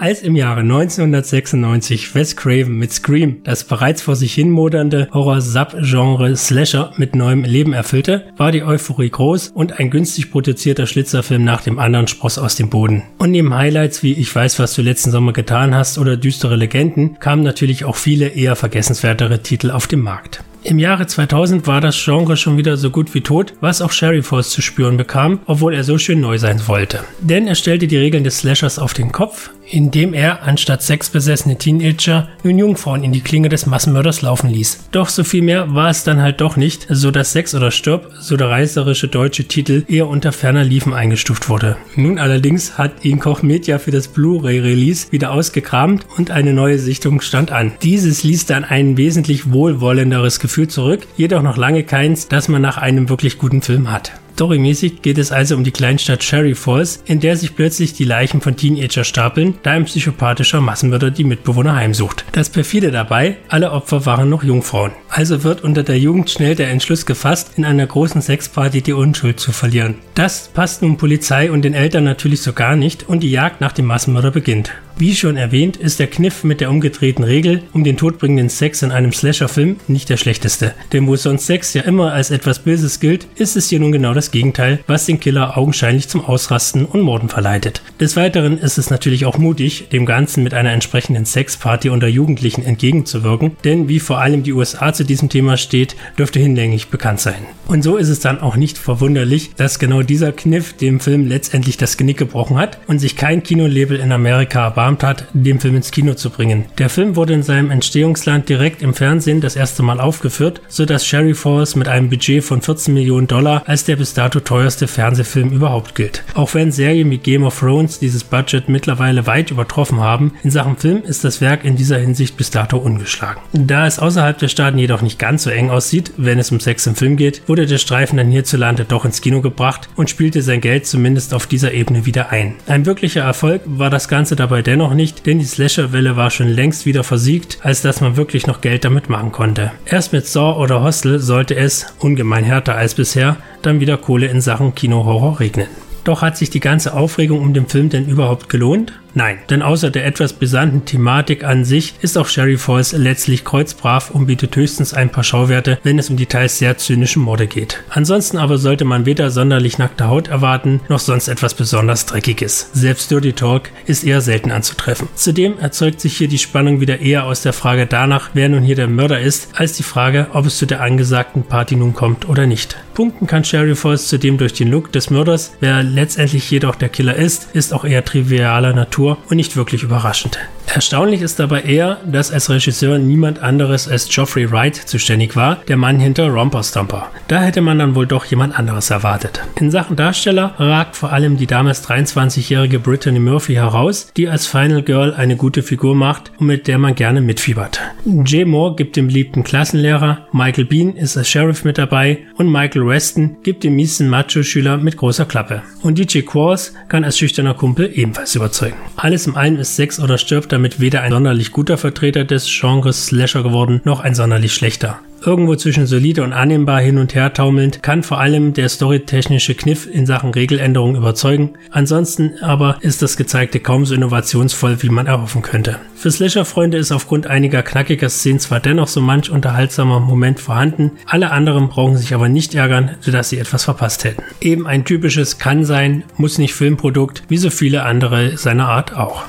Als im Jahre 1996 Wes Craven mit Scream das bereits vor sich hin modernde Horror-Sub-Genre Slasher mit neuem Leben erfüllte, war die Euphorie groß und ein günstig produzierter Schlitzerfilm nach dem anderen spross aus dem Boden. Und neben Highlights wie Ich weiß, was du letzten Sommer getan hast oder düstere Legenden kamen natürlich auch viele eher vergessenswertere Titel auf den Markt. Im Jahre 2000 war das Genre schon wieder so gut wie tot, was auch Sherry Falls zu spüren bekam, obwohl er so schön neu sein wollte. Denn er stellte die Regeln des Slashers auf den Kopf, indem er anstatt sexbesessene Teenager nun Jungfrauen in die Klinge des Massenmörders laufen ließ. Doch so viel mehr war es dann halt doch nicht, so dass Sex oder Stirb, so der reißerische deutsche Titel, eher unter ferner Liefen eingestuft wurde. Nun allerdings hat ihn Koch Media für das Blu-ray-Release wieder ausgekramt und eine neue Sichtung stand an. Dieses ließ dann ein wesentlich wohlwollenderes Gefühl zurück, jedoch noch lange keins, das man nach einem wirklich guten Film hat. Storymäßig geht es also um die Kleinstadt Cherry Falls, in der sich plötzlich die Leichen von Teenager stapeln, da ein psychopathischer Massenmörder die Mitbewohner heimsucht. Das perfide dabei, alle Opfer waren noch Jungfrauen. Also wird unter der Jugend schnell der Entschluss gefasst, in einer großen Sexparty die Unschuld zu verlieren. Das passt nun Polizei und den Eltern natürlich so gar nicht und die Jagd nach dem Massenmörder beginnt. Wie schon erwähnt, ist der Kniff mit der umgedrehten Regel um den todbringenden Sex in einem Slasher-Film nicht der schlechteste. Denn wo sonst Sex ja immer als etwas Böses gilt, ist es hier nun genau das Gegenteil, was den Killer augenscheinlich zum Ausrasten und Morden verleitet. Des Weiteren ist es natürlich auch mutig, dem Ganzen mit einer entsprechenden Sexparty unter Jugendlichen entgegenzuwirken, denn wie vor allem die USA zu diesem Thema steht, dürfte hinlänglich bekannt sein. Und so ist es dann auch nicht verwunderlich, dass genau dieser Kniff dem Film letztendlich das Genick gebrochen hat und sich kein Kinolabel in Amerika erbarmt hat, den Film ins Kino zu bringen. Der Film wurde in seinem Entstehungsland direkt im Fernsehen das erste Mal aufgeführt, sodass Sherry Falls mit einem Budget von 14 Millionen Dollar als der bis dato teuerste Fernsehfilm überhaupt gilt. Auch wenn Serien wie Game of Thrones dieses Budget mittlerweile weit übertroffen haben, in Sachen Film ist das Werk in dieser Hinsicht bis dato ungeschlagen. Da es außerhalb der Staaten jedoch nicht ganz so eng aussieht, wenn es um Sex im Film geht, wurde der Streifen dann hierzulande doch ins Kino gebracht und spielte sein Geld zumindest auf dieser Ebene wieder ein. Ein wirklicher Erfolg war das Ganze dabei dennoch dennoch nicht, denn die Slasher-Welle war schon längst wieder versiegt, als dass man wirklich noch Geld damit machen konnte. Erst mit Saw oder Hostel sollte es, ungemein härter als bisher, dann wieder Kohle in Sachen Kinohorror regnen. Doch hat sich die ganze Aufregung um den Film denn überhaupt gelohnt? Nein, denn außer der etwas brisanten Thematik an sich ist auch Sherry Falls letztlich kreuzbrav und bietet höchstens ein paar Schauwerte, wenn es um die teils sehr zynischen Morde geht. Ansonsten aber sollte man weder sonderlich nackte Haut erwarten, noch sonst etwas besonders Dreckiges. Selbst Dirty Talk ist eher selten anzutreffen. Zudem erzeugt sich hier die Spannung wieder eher aus der Frage danach, wer nun hier der Mörder ist, als die Frage, ob es zu der angesagten Party nun kommt oder nicht. Punkten kann Sherry Falls zudem durch den Look des Mörders, wer letztendlich jedoch der Killer ist, ist auch eher trivialer Natur Natur und nicht wirklich überraschend. Erstaunlich ist dabei eher, dass als Regisseur niemand anderes als Geoffrey Wright zuständig war, der Mann hinter Romper Stomper. Da hätte man dann wohl doch jemand anderes erwartet. In Sachen Darsteller ragt vor allem die damals 23-jährige Brittany Murphy heraus, die als Final Girl eine gute Figur macht und mit der man gerne mitfiebert. Jay Moore gibt den beliebten Klassenlehrer, Michael Bean ist als Sheriff mit dabei und Michael Weston gibt den miesen Macho-Schüler mit großer Klappe. Und DJ Quarles kann als schüchterner Kumpel ebenfalls überzeugen. Alles im einen ist Sex oder stirbt damit weder ein sonderlich guter Vertreter des Genres Slasher geworden, noch ein sonderlich schlechter. Irgendwo zwischen solide und annehmbar hin und her taumelnd, kann vor allem der storytechnische Kniff in Sachen Regeländerung überzeugen. Ansonsten aber ist das gezeigte kaum so innovationsvoll, wie man erhoffen könnte. Für Slasher-Freunde ist aufgrund einiger knackiger Szenen zwar dennoch so manch unterhaltsamer Moment vorhanden, alle anderen brauchen sich aber nicht ärgern, sodass sie etwas verpasst hätten. Eben ein typisches kann sein, muss nicht Filmprodukt, wie so viele andere seiner Art auch.